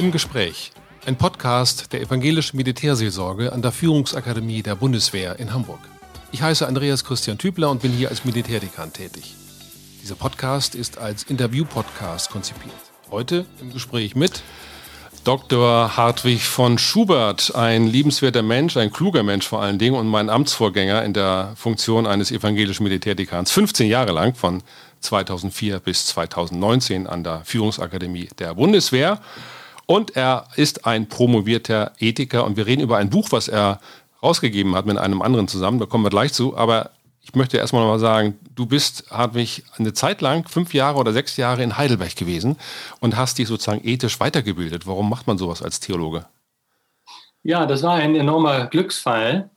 Im Gespräch. Ein Podcast der evangelischen Militärseelsorge an der Führungsakademie der Bundeswehr in Hamburg. Ich heiße Andreas Christian Tübler und bin hier als Militärdekan tätig. Dieser Podcast ist als Interview-Podcast konzipiert. Heute im Gespräch mit Dr. Hartwig von Schubert, ein liebenswerter Mensch, ein kluger Mensch vor allen Dingen und mein Amtsvorgänger in der Funktion eines evangelischen Militärdekans, 15 Jahre lang von 2004 bis 2019 an der Führungsakademie der Bundeswehr. Und er ist ein promovierter Ethiker und wir reden über ein Buch, was er rausgegeben hat mit einem anderen zusammen. Da kommen wir gleich zu. Aber ich möchte erstmal noch mal sagen, du bist, Hartwig, eine Zeit lang, fünf Jahre oder sechs Jahre in Heidelberg gewesen und hast dich sozusagen ethisch weitergebildet. Warum macht man sowas als Theologe? Ja, das war ein enormer Glücksfall.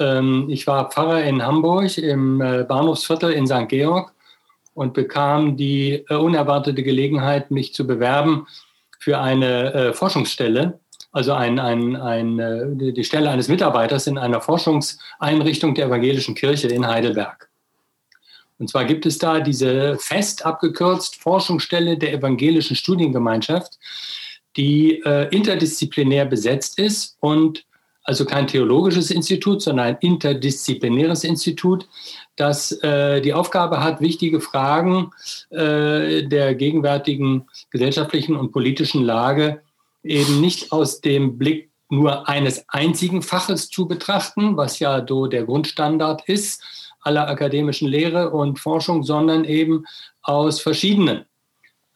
Ähm, ich war Pfarrer in Hamburg im äh, Bahnhofsviertel in St. Georg und bekam die äh, unerwartete Gelegenheit, mich zu bewerben für eine äh, Forschungsstelle, also ein, ein, ein, äh, die Stelle eines Mitarbeiters in einer Forschungseinrichtung der evangelischen Kirche in Heidelberg. Und zwar gibt es da diese fest abgekürzt Forschungsstelle der evangelischen Studiengemeinschaft, die äh, interdisziplinär besetzt ist und also kein theologisches Institut, sondern ein interdisziplinäres Institut, das äh, die Aufgabe hat, wichtige Fragen äh, der gegenwärtigen gesellschaftlichen und politischen Lage eben nicht aus dem Blick nur eines einzigen Faches zu betrachten, was ja so der Grundstandard ist aller akademischen Lehre und Forschung, sondern eben aus verschiedenen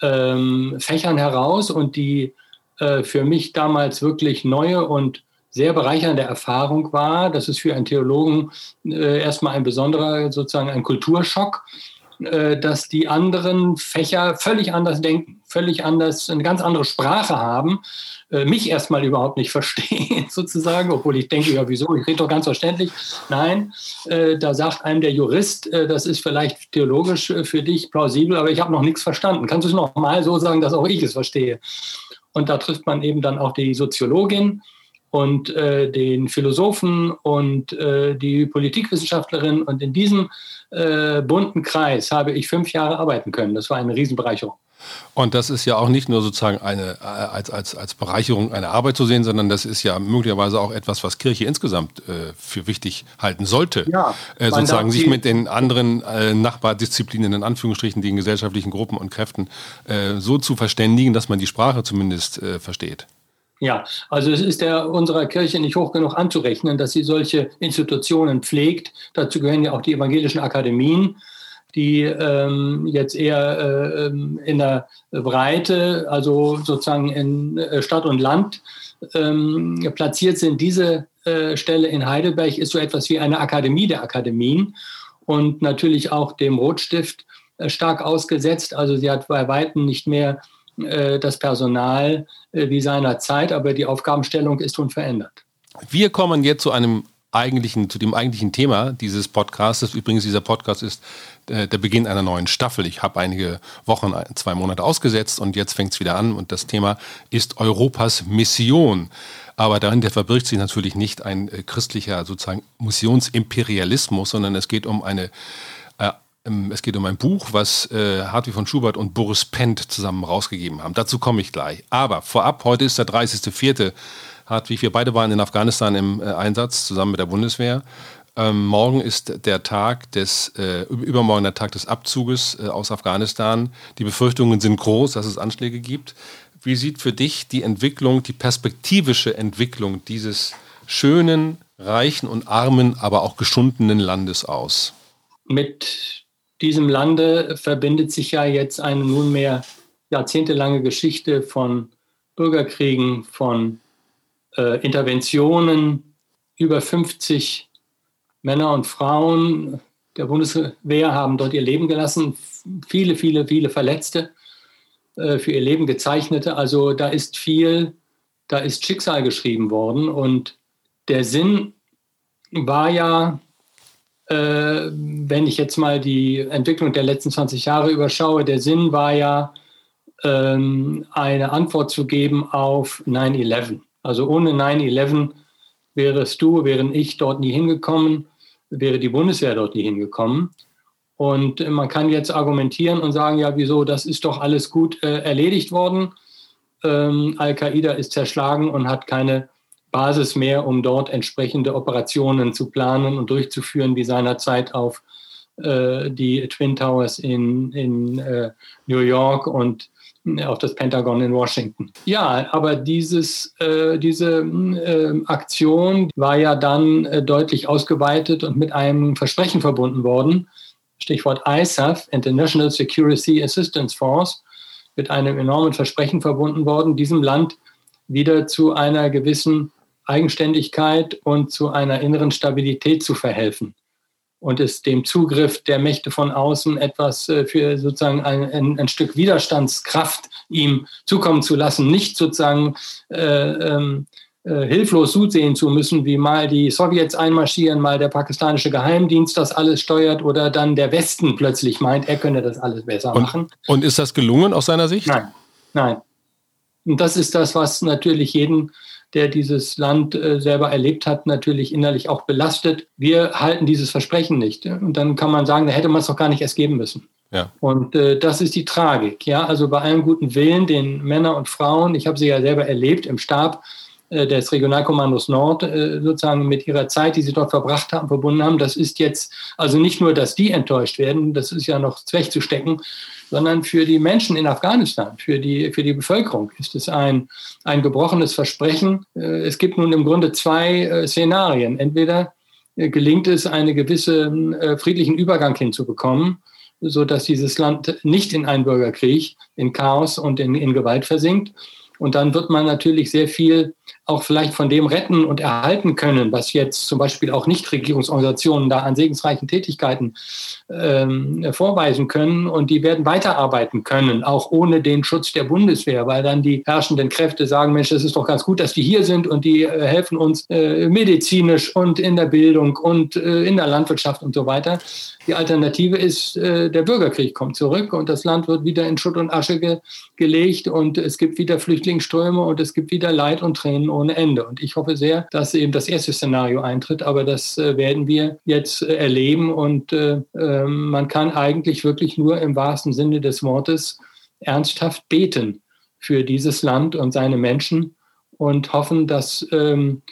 ähm, Fächern heraus und die äh, für mich damals wirklich neue und sehr bereichernde Erfahrung war. Das ist für einen Theologen äh, erstmal ein besonderer, sozusagen ein Kulturschock, äh, dass die anderen Fächer völlig anders denken, völlig anders, eine ganz andere Sprache haben, äh, mich erstmal überhaupt nicht verstehen, sozusagen, obwohl ich denke, ja, wieso, ich rede doch ganz verständlich. Nein, äh, da sagt einem der Jurist, äh, das ist vielleicht theologisch äh, für dich plausibel, aber ich habe noch nichts verstanden. Kannst du es noch mal so sagen, dass auch ich es verstehe? Und da trifft man eben dann auch die Soziologin, und äh, den Philosophen und äh, die Politikwissenschaftlerin. Und in diesem äh, bunten Kreis habe ich fünf Jahre arbeiten können. Das war eine Riesenbereicherung. Und das ist ja auch nicht nur sozusagen eine, äh, als, als, als Bereicherung eine Arbeit zu sehen, sondern das ist ja möglicherweise auch etwas, was Kirche insgesamt äh, für wichtig halten sollte. Ja, äh, sozusagen sich mit den anderen äh, Nachbardisziplinen, in Anführungsstrichen, den gesellschaftlichen Gruppen und Kräften äh, so zu verständigen, dass man die Sprache zumindest äh, versteht. Ja, also es ist der unserer Kirche nicht hoch genug anzurechnen, dass sie solche Institutionen pflegt. Dazu gehören ja auch die evangelischen Akademien, die ähm, jetzt eher äh, ähm, in der Breite, also sozusagen in äh, Stadt und Land ähm, platziert sind. Diese äh, Stelle in Heidelberg ist so etwas wie eine Akademie der Akademien und natürlich auch dem Rotstift äh, stark ausgesetzt. Also sie hat bei Weitem nicht mehr das Personal äh, wie seiner Zeit, aber die Aufgabenstellung ist unverändert. Wir kommen jetzt zu einem eigentlichen, zu dem eigentlichen Thema dieses Podcasts. Übrigens, dieser Podcast ist äh, der Beginn einer neuen Staffel. Ich habe einige Wochen, zwei Monate ausgesetzt und jetzt fängt es wieder an und das Thema ist Europas Mission. Aber dahinter verbirgt sich natürlich nicht ein christlicher sozusagen Missionsimperialismus, sondern es geht um eine es geht um ein Buch, was äh, Hartwig von Schubert und Boris Pent zusammen rausgegeben haben. Dazu komme ich gleich. Aber vorab, heute ist der 30.04. Hartwig, wir beide waren in Afghanistan im äh, Einsatz zusammen mit der Bundeswehr. Ähm, morgen ist der Tag des, äh, übermorgen der Tag des Abzuges äh, aus Afghanistan. Die Befürchtungen sind groß, dass es Anschläge gibt. Wie sieht für dich die Entwicklung, die perspektivische Entwicklung dieses schönen, reichen und armen, aber auch geschundenen Landes aus? Mit diesem Lande verbindet sich ja jetzt eine nunmehr jahrzehntelange Geschichte von Bürgerkriegen, von äh, Interventionen. Über 50 Männer und Frauen der Bundeswehr haben dort ihr Leben gelassen. Viele, viele, viele Verletzte, äh, für ihr Leben gezeichnete. Also da ist viel, da ist Schicksal geschrieben worden. Und der Sinn war ja äh, wenn ich jetzt mal die Entwicklung der letzten 20 Jahre überschaue, der Sinn war ja, ähm, eine Antwort zu geben auf 9-11. Also ohne 9-11 wärest du, wären ich dort nie hingekommen, wäre die Bundeswehr dort nie hingekommen. Und man kann jetzt argumentieren und sagen, ja, wieso, das ist doch alles gut äh, erledigt worden. ähm, Al-Qaida ist zerschlagen und hat keine Basis mehr, um dort entsprechende Operationen zu planen und durchzuführen, wie seinerzeit auf äh, die Twin Towers in, in äh, New York und äh, auf das Pentagon in Washington. Ja, aber dieses, äh, diese äh, Aktion war ja dann äh, deutlich ausgeweitet und mit einem Versprechen verbunden worden. Stichwort ISAF, International Security Assistance Force, mit einem enormen Versprechen verbunden worden, diesem Land wieder zu einer gewissen Eigenständigkeit und zu einer inneren Stabilität zu verhelfen und es dem Zugriff der Mächte von außen etwas äh, für sozusagen ein, ein, Stück Widerstandskraft ihm zukommen zu lassen, nicht sozusagen äh, ähm, äh, hilflos zusehen zu müssen, wie mal die Sowjets einmarschieren, mal der pakistanische Geheimdienst das alles steuert oder dann der Westen plötzlich meint, er könne das alles besser und, machen. Und ist das gelungen aus seiner Sicht? Nein, nein. Und das ist das, was natürlich jeden der dieses Land äh, selber erlebt hat, natürlich innerlich auch belastet. Wir halten dieses Versprechen nicht. Und dann kann man sagen, da hätte man es doch gar nicht erst geben müssen. Ja. Und äh, das ist die Tragik. Ja, also bei allem guten Willen, den Männer und Frauen, ich habe sie ja selber erlebt im Stab des Regionalkommandos Nord, äh, sozusagen mit ihrer Zeit, die sie dort verbracht haben, verbunden haben. Das ist jetzt also nicht nur, dass die enttäuscht werden, das ist ja noch wegzustecken, sondern für die Menschen in Afghanistan, für die, für die Bevölkerung ist es ein, ein gebrochenes Versprechen. Äh, es gibt nun im Grunde zwei äh, Szenarien. Entweder äh, gelingt es, einen gewissen friedlichen Übergang hinzubekommen, so dass dieses Land nicht in einen Bürgerkrieg, in Chaos und in, in Gewalt versinkt. Und dann wird man natürlich sehr viel auch vielleicht von dem retten und erhalten können, was jetzt zum Beispiel auch Nichtregierungsorganisationen da an segensreichen Tätigkeiten ähm, vorweisen können. Und die werden weiterarbeiten können, auch ohne den Schutz der Bundeswehr, weil dann die herrschenden Kräfte sagen, Mensch, das ist doch ganz gut, dass die hier sind und die äh, helfen uns äh, medizinisch und in der Bildung und äh, in der Landwirtschaft und so weiter. Die Alternative ist, äh, der Bürgerkrieg kommt zurück und das Land wird wieder in Schutt und Asche ge gelegt und es gibt wieder Flüchtlingsströme und es gibt wieder Leid und Tränen ohne Ende. Und ich hoffe sehr, dass eben das erste Szenario eintritt, aber das äh, werden wir jetzt äh, erleben und äh, ähm, man kann eigentlich wirklich nur im wahrsten Sinne des Wortes ernsthaft beten für dieses Land und seine Menschen und hoffen, dass, ähm,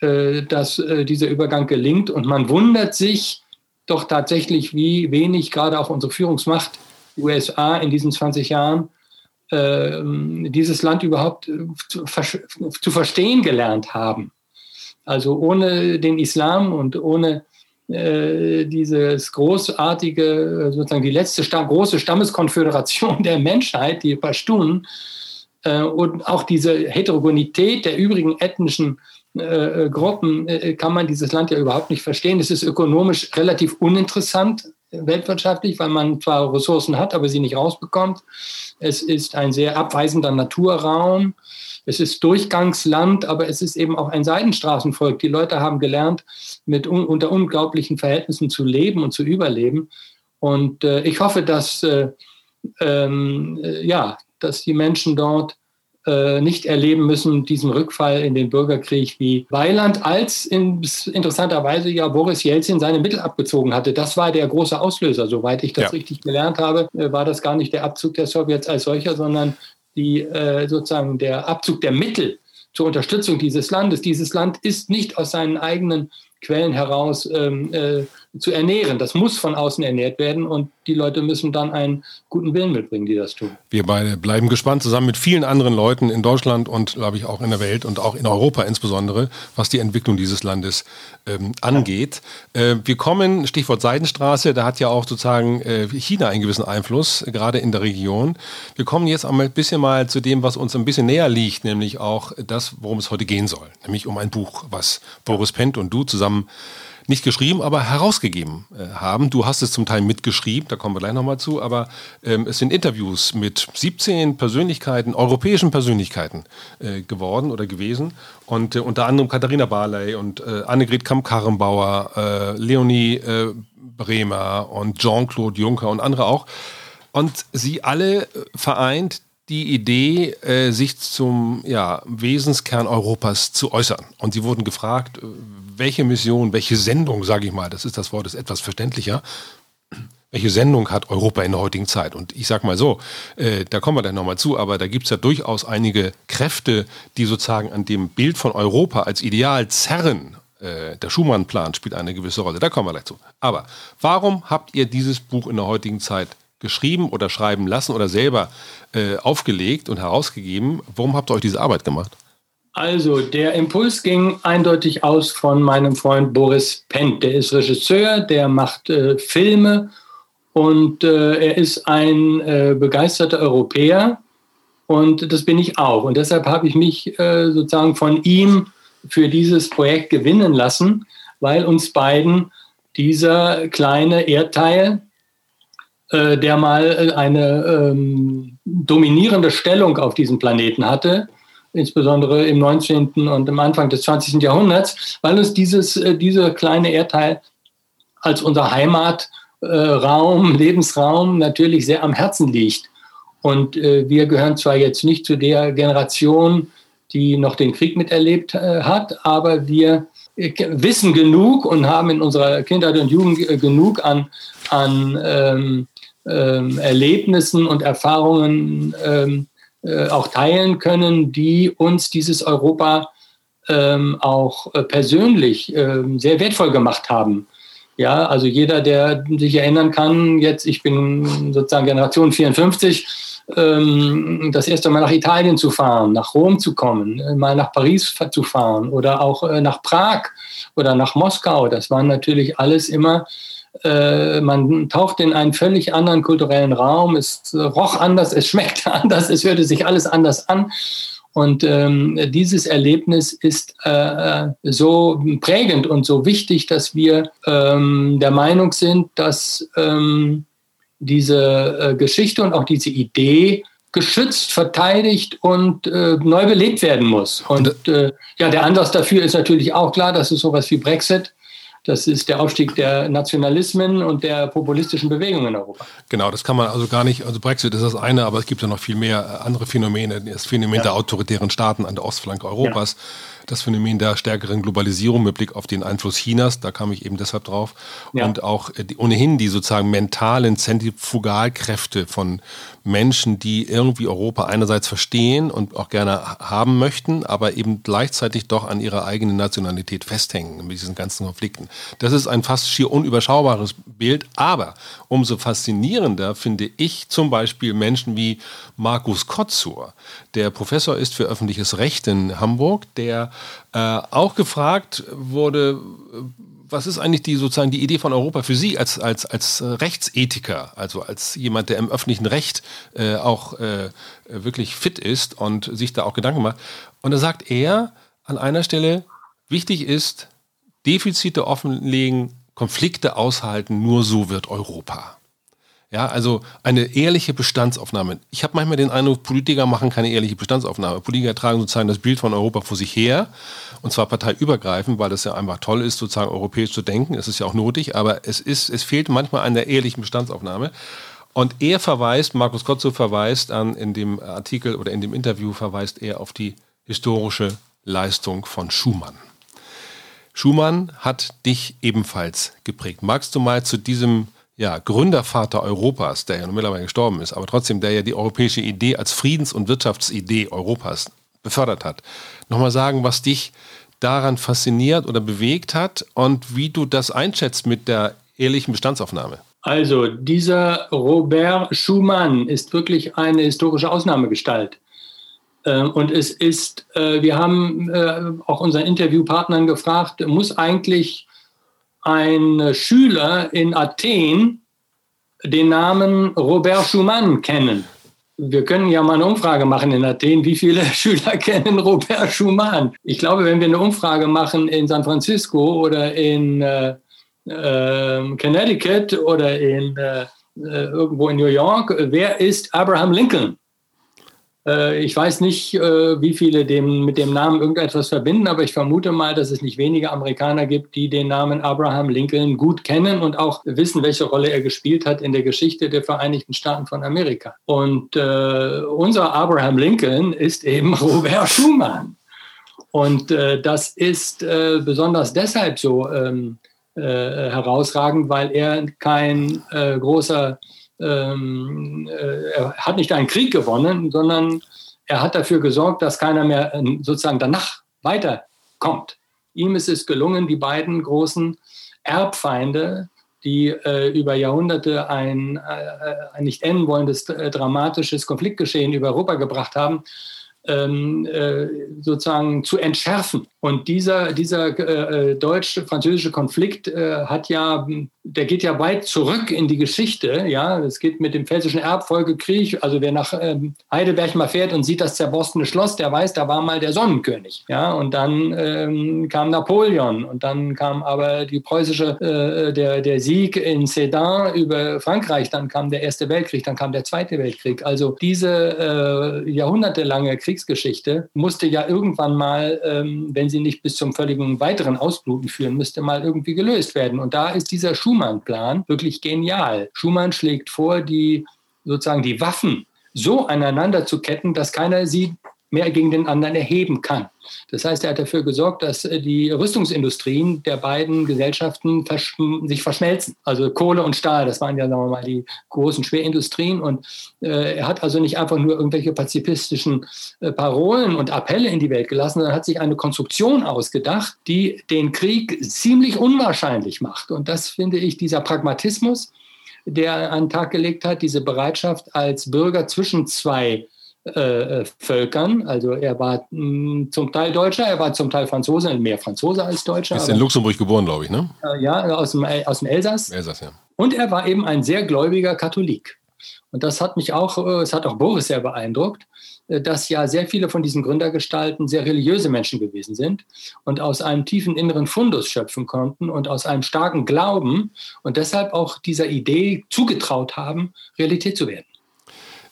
äh, dass dieser Übergang gelingt. Und man wundert sich doch tatsächlich, wie wenig gerade auch unsere Führungsmacht, die USA in diesen 20 Jahren, ähm, dieses Land überhaupt äh, zu, verstehen gelernt haben. Also ohne den Islam und ohne äh, dieses großartige, äh, sozusagen die letzte große Stammeskonföderation der Menschheit, die Pashtun, und auch diese Heterogenität der übrigen ethnischen Gruppen, kann man dieses Land ja überhaupt nicht verstehen. Es ist ökonomisch relativ uninteressant, weltwirtschaftlich, weil man zwar Ressourcen hat, aber sie nicht rausbekommt. Es ist ein sehr abweisender Naturraum. Es ist Durchgangsland, aber es ist eben auch ein Seidenstraßenvolk. Die Leute haben gelernt, mit un unter unglaublichen Verhältnissen zu leben und zu überleben. Und äh, ich hoffe, dass, äh, ähm, äh, ja, dass die Menschen dort äh, nicht erleben müssen, diesen Rückfall in den Bürgerkrieg wie Weiland, als in, interessanterweise ja Boris Jelzin seine Mittel abgezogen hatte. Das war der große Auslöser. Soweit ich das ja. richtig gelernt habe, äh, war das gar nicht der Abzug der Sowjets als solcher, sondern die, äh, sozusagen der Abzug der Mittel zur Unterstützung dieses Landes. Dieses Land ist nicht aus seinen eigenen Quellen heraus ähm, äh, zu ernähren. Das muss von außen ernährt werden und die Leute müssen dann einen guten Willen mitbringen, die das tun. Wir beide bleiben gespannt, zusammen mit vielen anderen Leuten in Deutschland und, glaube ich, auch in der Welt und auch in Europa insbesondere, was die Entwicklung dieses Landes ähm, angeht. Äh, wir kommen, Stichwort Seidenstraße, da hat ja auch sozusagen äh, China einen gewissen Einfluss, äh, gerade in der Region. Wir kommen jetzt einmal ein bisschen mal zu dem, was uns ein bisschen näher liegt, nämlich auch das, worum es heute gehen soll, nämlich um ein Buch, was Boris Pent und du zusammen nicht geschrieben, aber herausgegeben äh, haben. Du hast es zum Teil mitgeschrieben, da kommen wir gleich nochmal zu, aber ähm, es sind Interviews mit 17 Persönlichkeiten, europäischen Persönlichkeiten äh, geworden oder gewesen. Und äh, unter anderem Katharina Barley und äh, Annegret Kamp-Karrenbauer, äh, Leonie äh, Bremer und Jean-Claude Juncker und andere auch. Und sie alle vereint die Idee, äh, sich zum ja, Wesenskern Europas zu äußern. Und sie wurden gefragt, welche Mission, welche Sendung, sage ich mal, das ist das Wort, ist etwas verständlicher, welche Sendung hat Europa in der heutigen Zeit? Und ich sage mal so, äh, da kommen wir dann nochmal zu, aber da gibt es ja durchaus einige Kräfte, die sozusagen an dem Bild von Europa als Ideal zerren. Äh, der Schumann-Plan spielt eine gewisse Rolle, da kommen wir gleich zu. Aber warum habt ihr dieses Buch in der heutigen Zeit geschrieben oder schreiben lassen oder selber äh, aufgelegt und herausgegeben? Warum habt ihr euch diese Arbeit gemacht? Also, der Impuls ging eindeutig aus von meinem Freund Boris Pendt. Der ist Regisseur, der macht äh, Filme und äh, er ist ein äh, begeisterter Europäer und das bin ich auch. Und deshalb habe ich mich äh, sozusagen von ihm für dieses Projekt gewinnen lassen, weil uns beiden dieser kleine Erdteil, äh, der mal eine ähm, dominierende Stellung auf diesem Planeten hatte, insbesondere im 19. und im Anfang des 20. Jahrhunderts, weil uns dieses, äh, dieser kleine Erdteil als unser Heimat äh, Raum, Lebensraum natürlich sehr am Herzen liegt. Und äh, wir gehören zwar jetzt nicht zu der Generation, die noch den Krieg miterlebt äh, hat, aber wir äh, wissen genug und haben in unserer Kindheit und Jugend äh, genug an, an ähm, Erlebnissen und Erfahrungen ähm, äh, auch teilen können, die uns dieses Europa ähm, auch persönlich ähm, sehr wertvoll gemacht haben. Ja, also jeder, der sich erinnern kann, jetzt, ich bin sozusagen Generation 54, ähm, das erste Mal nach Italien zu fahren, nach Rom zu kommen, äh, mal nach Paris zu fahren oder auch äh, nach Prag oder nach Moskau. Das waren natürlich alles immer, äh, man taucht in einen völlig anderen kulturellen Raum, es roch anders, es schmeckte anders, es hörte sich alles anders an. Und ähm, dieses Erlebnis ist äh, so prägend und so wichtig, dass wir ähm, der Meinung sind, dass ähm, diese äh, Geschichte und auch diese Idee geschützt, verteidigt und äh, neu belebt werden muss. Und äh, ja, der Anlass dafür ist natürlich auch klar, dass es sowas wie Brexit das ist der Aufstieg der Nationalismen und der populistischen Bewegungen in Europa. Genau, das kann man also gar nicht, also Brexit ist das eine, aber es gibt ja noch viel mehr andere Phänomene. Das Phänomen ja. der autoritären Staaten an der Ostflanke Europas. Ja das Phänomen der stärkeren Globalisierung mit Blick auf den Einfluss Chinas, da kam ich eben deshalb drauf, ja. und auch die, ohnehin die sozusagen mentalen Zentrifugalkräfte von Menschen, die irgendwie Europa einerseits verstehen und auch gerne haben möchten, aber eben gleichzeitig doch an ihrer eigenen Nationalität festhängen mit diesen ganzen Konflikten. Das ist ein fast schier unüberschaubares Bild, aber umso faszinierender finde ich zum Beispiel Menschen wie Markus Kotzur, der Professor ist für öffentliches Recht in Hamburg, der äh, auch gefragt wurde, was ist eigentlich die sozusagen die Idee von Europa für Sie als, als, als Rechtsethiker, also als jemand, der im öffentlichen Recht äh, auch äh, wirklich fit ist und sich da auch Gedanken macht. Und da sagt er an einer Stelle, wichtig ist, Defizite offenlegen, Konflikte aushalten, nur so wird Europa. Ja, also eine ehrliche Bestandsaufnahme. Ich habe manchmal den Eindruck, Politiker machen keine ehrliche Bestandsaufnahme. Politiker tragen sozusagen das Bild von Europa vor sich her, und zwar parteiübergreifend, weil es ja einfach toll ist, sozusagen europäisch zu denken. Es ist ja auch notig, aber es, ist, es fehlt manchmal an der ehrlichen Bestandsaufnahme. Und er verweist, Markus Kotzow verweist an, in dem Artikel oder in dem Interview verweist er auf die historische Leistung von Schumann. Schumann hat dich ebenfalls geprägt. Magst du mal zu diesem ja, Gründervater Europas, der ja nun mittlerweile gestorben ist, aber trotzdem, der ja die europäische Idee als Friedens- und Wirtschaftsidee Europas befördert hat, nochmal sagen, was dich daran fasziniert oder bewegt hat und wie du das einschätzt mit der ehrlichen Bestandsaufnahme. Also, dieser Robert Schumann ist wirklich eine historische Ausnahmegestalt. Ähm, und es ist, äh, wir haben äh, auch unseren Interviewpartnern gefragt, muss eigentlich ein Schüler in Athen den Namen Robert Schumann kennen. Wir können ja mal eine Umfrage machen in Athen. Wie viele Schüler kennen Robert Schumann? Ich glaube, wenn wir eine Umfrage machen in San Francisco oder in äh, äh, Connecticut oder in, äh, äh irgendwo in New York, wer ist Abraham Lincoln? Äh, ich weiß nicht, äh, wie viele dem, mit dem Namen irgendetwas verbinden, aber ich vermute mal, dass es nicht wenige Amerikaner gibt, die den Namen Abraham Lincoln gut kennen und auch wissen, welche Rolle er gespielt hat in der Geschichte der Vereinigten Staaten von Amerika. Und äh, unser Abraham Lincoln ist eben Robert Schumann. Und äh, das ist äh, besonders deshalb so ähm, äh, herausragend, weil er kein großer, ähm, äh, er hat nicht einen Krieg gewonnen, sondern er hat dafür gesorgt, dass keiner mehr äh, sozusagen danach weiterkommt. Ihm ist es gelungen, die beiden großen Erbfeinde, die äh, über Jahrhunderte ein, äh, ein nicht enden wollendes, äh, dramatisches Konfliktgeschehen über Europa gebracht haben, ähm, äh, sozusagen zu entschärfen. Und dieser, dieser deutsch-französische Konflikt hat ja, der geht ja weit zurück in die Geschichte. Ja, es geht mit dem Pfälzischen Erbfolgekrieg. Also wer nach ähm, Heidelberg mal fährt und sieht das zerborstene Schloss, der weiß, da war mal der Sonnenkönig. Ja, und dann ähm, kam Napoleon und dann kam aber die preußische, äh, der, der Sieg in Sedan über Frankreich. Dann kam der Erste Weltkrieg, dann kam der Zweite Weltkrieg. Also diese äh, jahrhundertelange Kriegsgeschichte musste ja irgendwann mal, ähm, wenn sie nicht bis zum völligen weiteren Ausbluten führen müsste, mal irgendwie gelöst werden. Und da ist dieser Schumann-Plan wirklich genial. Schumann schlägt vor, die sozusagen die Waffen so aneinander zu ketten, dass keiner sie mehr gegen den anderen erheben kann. Das heißt, er hat dafür gesorgt, dass äh, die Rüstungsindustrien der beiden Gesellschaften versch sich verschmelzen. Also Kohle und Stahl, das waren ja, sagen wir mal, die großen Schwerindustrien. Und äh, er hat also nicht einfach nur irgendwelche pazifistischen äh, Parolen und Appelle in die Welt gelassen, sondern hat sich eine Konstruktion ausgedacht, die den Krieg ziemlich unwahrscheinlich macht. Und das finde ich, dieser Pragmatismus, der er an den Tag gelegt hat, diese Bereitschaft als Bürger zwischen zwei äh, äh, Völkern. Also er war mh, hm, zum Teil Deutscher, er war zum Teil Franzose, mehr Franzose als Deutscher. Ist in Luxemburg geboren, glaube ich, ne? Äh, ja, aus dem, aus dem Elsass. Elsass, ja. Und er war eben ein sehr gläubiger Katholik. Und das hat mich auch, äh, es hat auch Boris sehr beeindruckt, dass ja sehr viele von diesen Gründergestalten sehr religiöse Menschen gewesen sind und aus einem tiefen inneren Fundus schöpfen konnten und aus einem starken Glauben und deshalb auch dieser Idee zugetraut haben, Realität zu werden.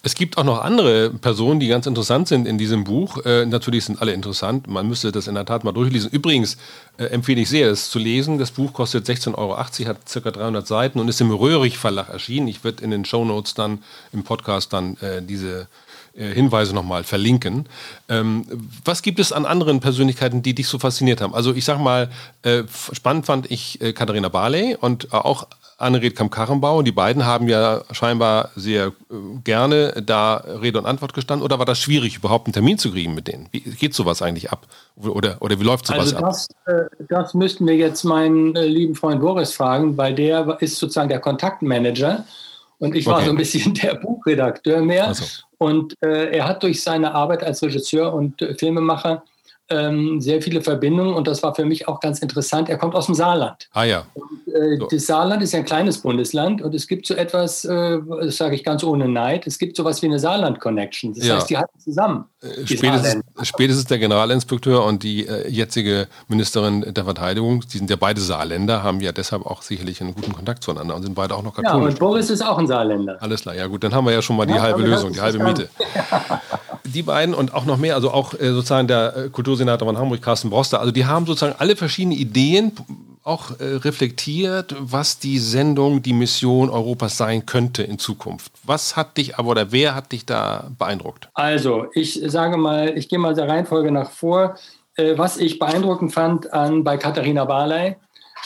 Es gibt auch noch andere Personen, die ganz interessant sind in diesem Buch. Äh, natürlich sind alle interessant. Man müsste das in der Tat mal durchlesen. Übrigens äh, empfehle ich sehr, es zu lesen. Das Buch kostet 16,80 Euro, hat ca. 300 Seiten und ist im Röhrig Verlag erschienen. Ich werde in den Show Notes dann im Podcast dann äh, diese äh, Hinweise nochmal verlinken. Ähm, was gibt es an anderen Persönlichkeiten, die dich so fasziniert haben? Also ich sag mal, äh, spannend fand ich äh, Katharina Barley und auch Annegret Kamp-Karrenbau. Die beiden haben ja scheinbar sehr äh, gerne da Rede und Antwort gestanden. Oder war das schwierig, überhaupt einen Termin zu kriegen mit denen? Wie geht sowas eigentlich ab? Oder, oder wie läuft sowas also das, ab? Äh, das müssten wir jetzt meinen äh, lieben Freund Boris fragen, weil der ist sozusagen der Kontaktmanager. Und ich war okay. so ein bisschen der Buchredakteur mehr. So. Und äh, er hat durch seine Arbeit als Regisseur und Filmemacher ähm, sehr viele Verbindungen und das war für mich auch ganz interessant. Er kommt aus dem Saarland. Ah ja. Und, äh, so. Das Saarland ist ja ein kleines Bundesland und es gibt so etwas, äh, das sage ich ganz ohne Neid, es gibt sowas wie eine Saarland-Connection. Das ja. heißt, die halten zusammen. Äh, spätestens, spätestens, der Generalinspekteur und die äh, jetzige Ministerin der Verteidigung, die sind ja beide Saarländer, haben ja deshalb auch sicherlich einen guten Kontakt zueinander und sind beide auch noch katholisch. Ja, und Boris ist auch ein Saarländer. Alles klar, ja gut, dann haben wir ja schon mal die ja, halbe Lösung, die halbe Miete. die beiden und auch noch mehr, also auch äh, sozusagen der äh, Kultursenator von Hamburg, Carsten Broster, also die haben sozusagen alle verschiedene Ideen auch äh, reflektiert, was die Sendung, die Mission Europas sein könnte in Zukunft. Was hat dich aber oder wer hat dich da beeindruckt? Also, ich sage mal, ich gehe mal der Reihenfolge nach vor. Äh, was ich beeindruckend fand an, bei Katharina Barley,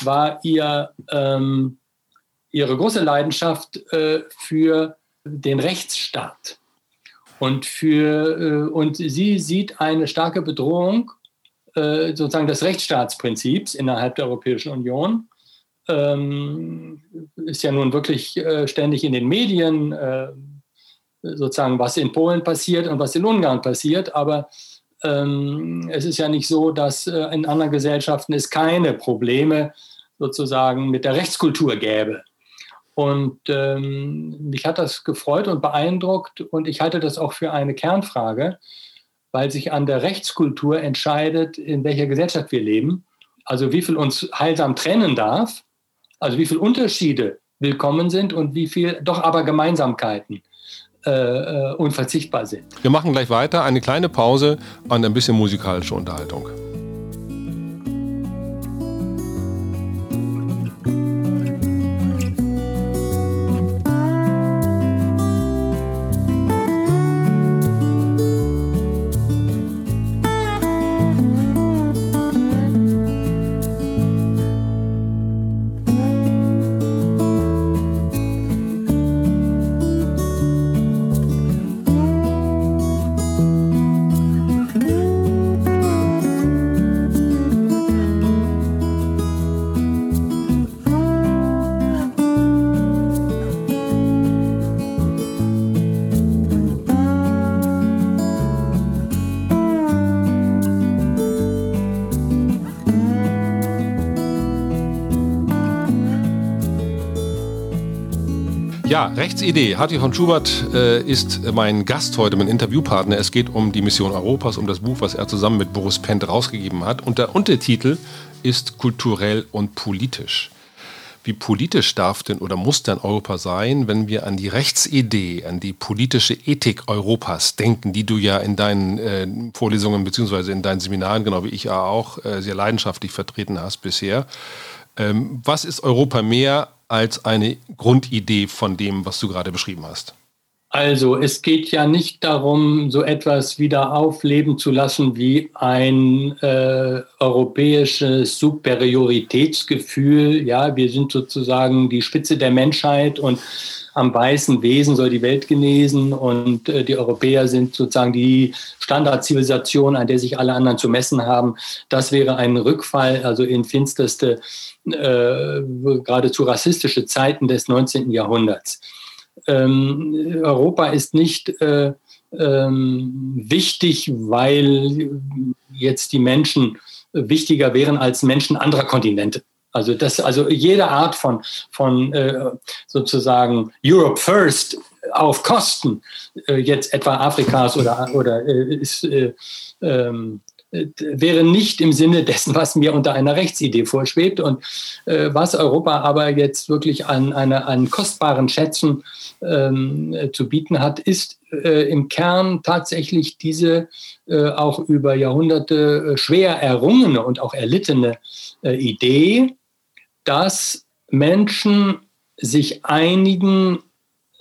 war ihr, ähm, ihre große Leidenschaft äh, für den Rechtsstaat. Und, für, äh, und sie sieht eine starke Bedrohung äh, sozusagen des Rechtsstaatsprinzips innerhalb der Europäischen Union. Ähm, ist ja nun wirklich äh, ständig in den Medien, sozusagen, was in Polen passiert und was in Ungarn passiert. Aber ähm, es ist ja nicht so, dass in anderen Gesellschaften es keine Probleme sozusagen mit der Rechtskultur gäbe. Und ähm, mich hat das gefreut und beeindruckt und ich halte das auch für eine Kernfrage, weil sich an der Rechtskultur entscheidet, in welcher Gesellschaft wir leben. Also wie viel uns heilsam trennen darf, also wie viele Unterschiede willkommen sind und wie viel doch aber Gemeinsamkeiten äh, äh unverzichtbar sind. Wir machen gleich weiter, eine kleine Pause und ein bisschen musikalische Unterhaltung. Rechtsidee. Hartwig von Schubert äh, ist mein Gast heute, mein Interviewpartner. Es geht um die Mission Europas, um das Buch, was er zusammen mit Boris Pent rausgegeben hat. Und der Untertitel ist kulturell und politisch. Wie politisch darf denn oder muss denn Europa sein, wenn wir an die Rechtsidee, an die politische Ethik Europas denken, die du ja in deinen äh, Vorlesungen bzw. in deinen Seminaren, genau wie ich auch, äh, sehr leidenschaftlich vertreten hast bisher? Ähm, was ist Europa mehr als eine Grundidee von dem, was du gerade beschrieben hast? Also es geht ja nicht darum, so etwas wieder aufleben zu lassen wie ein äh, europäisches Superioritätsgefühl. Ja, wir sind sozusagen die Spitze der Menschheit und am weißen Wesen soll die Welt genesen und äh, die Europäer sind sozusagen die Standardzivilisation, an der sich alle anderen zu messen haben. Das wäre ein Rückfall, also in finsterste, äh, geradezu rassistische Zeiten des 19. Jahrhunderts. Ähm, Europa ist nicht äh, ähm, wichtig, weil jetzt die Menschen wichtiger wären als Menschen anderer Kontinente. Also das, also jede Art von, von äh, sozusagen Europe First auf Kosten äh, jetzt etwa Afrikas oder, oder äh, ist, äh, ähm, wäre nicht im Sinne dessen, was mir unter einer Rechtsidee vorschwebt. Und äh, was Europa aber jetzt wirklich an, eine, an kostbaren Schätzen ähm, zu bieten hat, ist äh, im Kern tatsächlich diese äh, auch über Jahrhunderte schwer errungene und auch erlittene Idee, dass Menschen sich einigen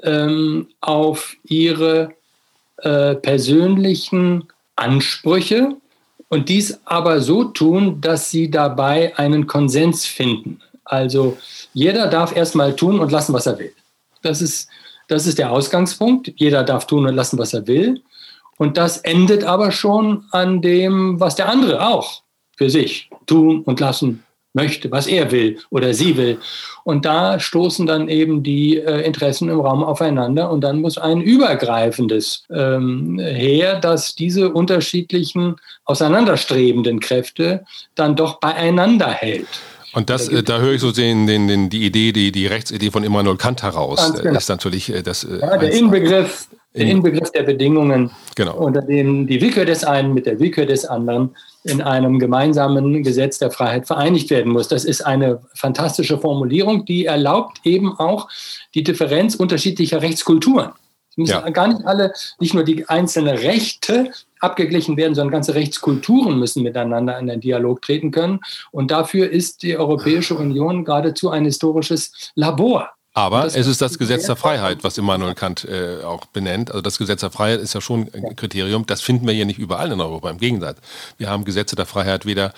ähm, auf ihre äh, persönlichen Ansprüche und dies aber so tun, dass sie dabei einen Konsens finden. Also jeder darf erstmal tun und lassen, was er will. Das ist, das ist der Ausgangspunkt. Jeder darf tun und lassen, was er will. Und das endet aber schon an dem, was der andere auch für sich tun und lassen möchte, was er will oder sie will. Und da stoßen dann eben die äh, Interessen im Raum aufeinander und dann muss ein übergreifendes ähm, her, dass diese unterschiedlichen auseinanderstrebenden Kräfte dann doch beieinander hält. Und das, da, äh, da höre ich so den, den, den, die Idee, die, die Rechtsidee von Immanuel Kant heraus. Genau. Ist natürlich äh, das. Äh, ja, der Inbegriff, der Inbegriff der Bedingungen, genau. unter denen die Willkür des einen mit der Willkür des anderen in einem gemeinsamen Gesetz der Freiheit vereinigt werden muss. Das ist eine fantastische Formulierung, die erlaubt eben auch die Differenz unterschiedlicher Rechtskulturen. Es müssen ja. gar nicht alle, nicht nur die einzelnen Rechte abgeglichen werden, sondern ganze Rechtskulturen müssen miteinander in den Dialog treten können. Und dafür ist die Europäische Union geradezu ein historisches Labor. Aber es ist das Gesetz der Freiheit, was Immanuel Kant äh, auch benennt. Also das Gesetz der Freiheit ist ja schon ein Kriterium. Das finden wir hier nicht überall in Europa. Im Gegenteil. Wir haben Gesetze der Freiheit weder,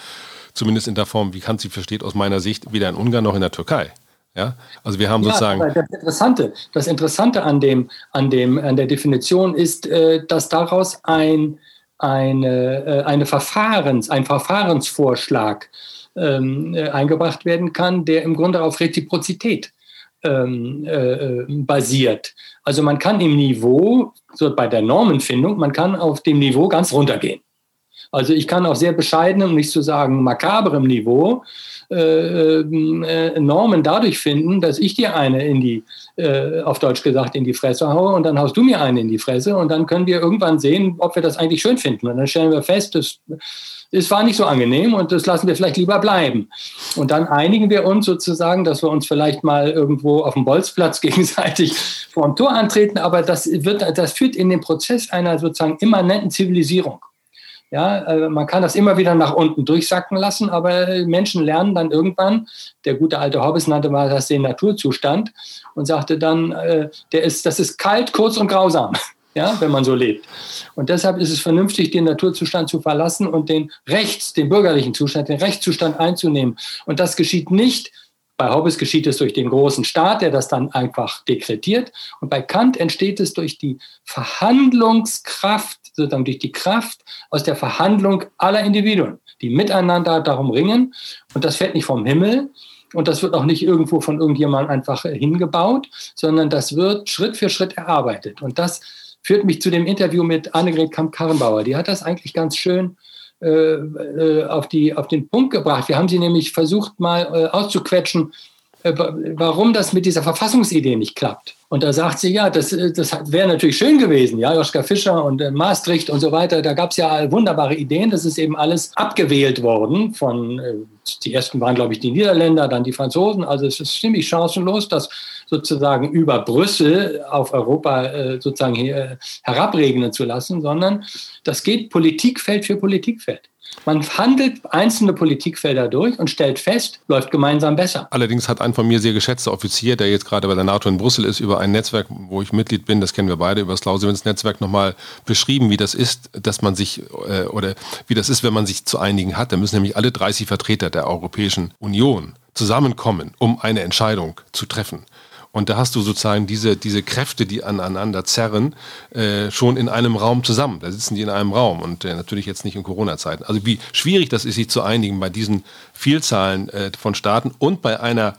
zumindest in der Form, wie Kant sie versteht, aus meiner Sicht, weder in Ungarn noch in der Türkei. Ja, also wir haben ja, sozusagen. Das Interessante, das Interessante an, dem, an, dem, an der Definition ist, äh, dass daraus ein, eine, äh, eine Verfahrens, ein Verfahrensvorschlag ähm, äh, eingebracht werden kann, der im Grunde auf Reziprozität ähm, äh, basiert. Also man kann im Niveau, so bei der Normenfindung, man kann auf dem Niveau ganz runtergehen. Also ich kann auf sehr bescheidenem, nicht zu sagen makaberem Niveau äh, äh, Normen dadurch finden, dass ich dir eine in die, äh, auf Deutsch gesagt, in die Fresse haue und dann haust du mir eine in die Fresse und dann können wir irgendwann sehen, ob wir das eigentlich schön finden. Und dann stellen wir fest, das, es war nicht so angenehm und das lassen wir vielleicht lieber bleiben. Und dann einigen wir uns sozusagen, dass wir uns vielleicht mal irgendwo auf dem Bolzplatz gegenseitig vor dem Tor antreten, aber das, wird, das führt in den Prozess einer sozusagen immanenten Zivilisierung. Ja, also man kann das immer wieder nach unten durchsacken lassen, aber Menschen lernen dann irgendwann, der gute alte Hobbes nannte mal das den Naturzustand und sagte dann, äh, der ist, das ist kalt, kurz und grausam, ja, wenn man so lebt. Und deshalb ist es vernünftig, den Naturzustand zu verlassen und den Rechts, den bürgerlichen Zustand, den Rechtszustand einzunehmen. Und das geschieht nicht bei Hobbes geschieht es durch den großen Staat, der das dann einfach dekretiert. Und bei Kant entsteht es durch die Verhandlungskraft sozusagen durch die Kraft aus der Verhandlung aller Individuen, die miteinander darum ringen. Und das fällt nicht vom Himmel. Und das wird auch nicht irgendwo von irgendjemandem einfach hingebaut, sondern das wird Schritt für Schritt erarbeitet. Und das führt mich zu dem Interview mit Annegret Kamp-Karrenbauer. Die hat das eigentlich ganz schön äh, äh, auf, die, auf den Punkt gebracht. Wir haben sie nämlich versucht, mal äh, auszuquetschen, warum das mit dieser Verfassungsidee nicht klappt. Und da sagt sie, ja, das, das wäre natürlich schön gewesen, ja, Joschka Fischer und äh, Maastricht und so weiter. Da gab es ja wunderbare Ideen. Das ist eben alles abgewählt worden von, äh, die ersten waren, glaube ich, die Niederländer, dann die Franzosen. Also es ist ziemlich chancenlos, dass sozusagen über Brüssel auf Europa äh, sozusagen herabregnen zu lassen, sondern das geht Politikfeld für Politikfeld. Man handelt einzelne Politikfelder durch und stellt fest, läuft gemeinsam besser. Allerdings hat ein von mir sehr geschätzter Offizier, der jetzt gerade bei der NATO in Brüssel ist, über ein Netzwerk, wo ich Mitglied bin, das kennen wir beide, über das Clausewitz-Netzwerk nochmal beschrieben, wie das ist, dass man sich, äh, oder wie das ist, wenn man sich zu einigen hat. Da müssen nämlich alle 30 Vertreter der Europäischen Union zusammenkommen, um eine Entscheidung zu treffen. Und da hast du sozusagen diese, diese Kräfte, die aneinander zerren, äh, schon in einem Raum zusammen. Da sitzen die in einem Raum und äh, natürlich jetzt nicht in Corona-Zeiten. Also wie schwierig das ist, sich zu einigen bei diesen Vielzahlen äh, von Staaten und bei einer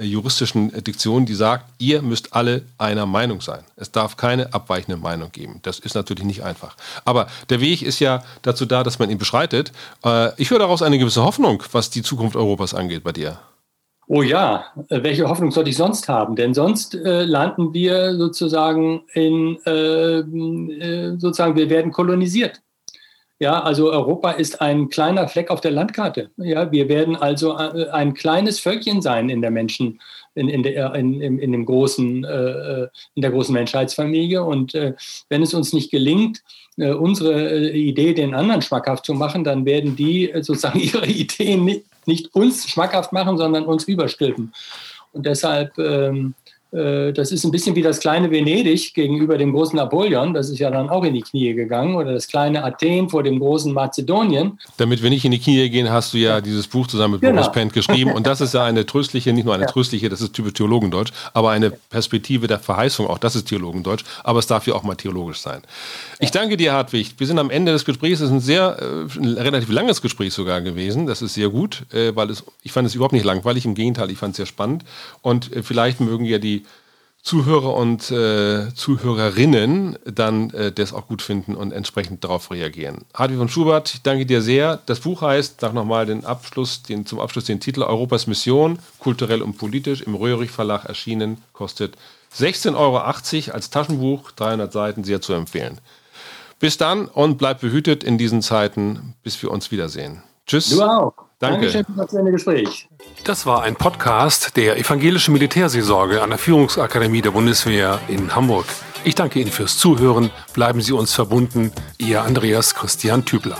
äh, juristischen Diktion, die sagt, ihr müsst alle einer Meinung sein. Es darf keine abweichende Meinung geben. Das ist natürlich nicht einfach. Aber der Weg ist ja dazu da, dass man ihn beschreitet. Äh, ich höre daraus eine gewisse Hoffnung, was die Zukunft Europas angeht bei dir. Oh ja, äh, welche Hoffnung sollte ich sonst haben? Denn sonst äh, landen wir sozusagen in, äh, äh, sozusagen, wir werden kolonisiert. Ja, also Europa ist ein kleiner Fleck auf der Landkarte. Ja, wir werden also äh, ein kleines Völkchen sein in der Menschen, in, in, der, in, in, dem großen, äh, in der großen Menschheitsfamilie. Und äh, wenn es uns nicht gelingt, äh, unsere Idee den anderen schmackhaft zu machen, dann werden die sozusagen ihre Ideen nicht, nicht uns schmackhaft machen, sondern uns überstülpen. Und deshalb ähm, äh, das ist ein bisschen wie das kleine Venedig gegenüber dem großen Napoleon. Das ist ja dann auch in die Knie gegangen. Oder das kleine Athen vor dem großen Mazedonien. Damit wir nicht in die Knie gehen, hast du ja dieses Buch zusammen mit genau. Boris Pent geschrieben. Und das ist ja eine tröstliche, nicht nur eine ja. tröstliche, das ist typisch Theologendeutsch, aber eine Perspektive der Verheißung. Auch das ist Theologendeutsch. Aber es darf ja auch mal theologisch sein. Ich danke dir, Hartwig. Wir sind am Ende des Gesprächs. Es ist ein sehr, äh, ein relativ langes Gespräch sogar gewesen. Das ist sehr gut, äh, weil es, ich fand es überhaupt nicht langweilig. Im Gegenteil, ich fand es sehr spannend. Und äh, vielleicht mögen ja die Zuhörer und äh, Zuhörerinnen dann äh, das auch gut finden und entsprechend darauf reagieren. Hartwig von Schubert, ich danke dir sehr. Das Buch heißt, sag nochmal den Abschluss, den, zum Abschluss den Titel Europas Mission, kulturell und politisch, im Röhrig Verlag erschienen, kostet 16,80 Euro als Taschenbuch, 300 Seiten, sehr zu empfehlen. Bis dann und bleib behütet in diesen Zeiten, bis wir uns wiedersehen. Tschüss. Du auch. Danke. Dankeschön für das Gespräch. Das war ein Podcast der Evangelischen Militärseelsorge an der Führungsakademie der Bundeswehr in Hamburg. Ich danke Ihnen fürs Zuhören. Bleiben Sie uns verbunden. Ihr Andreas Christian Tübler.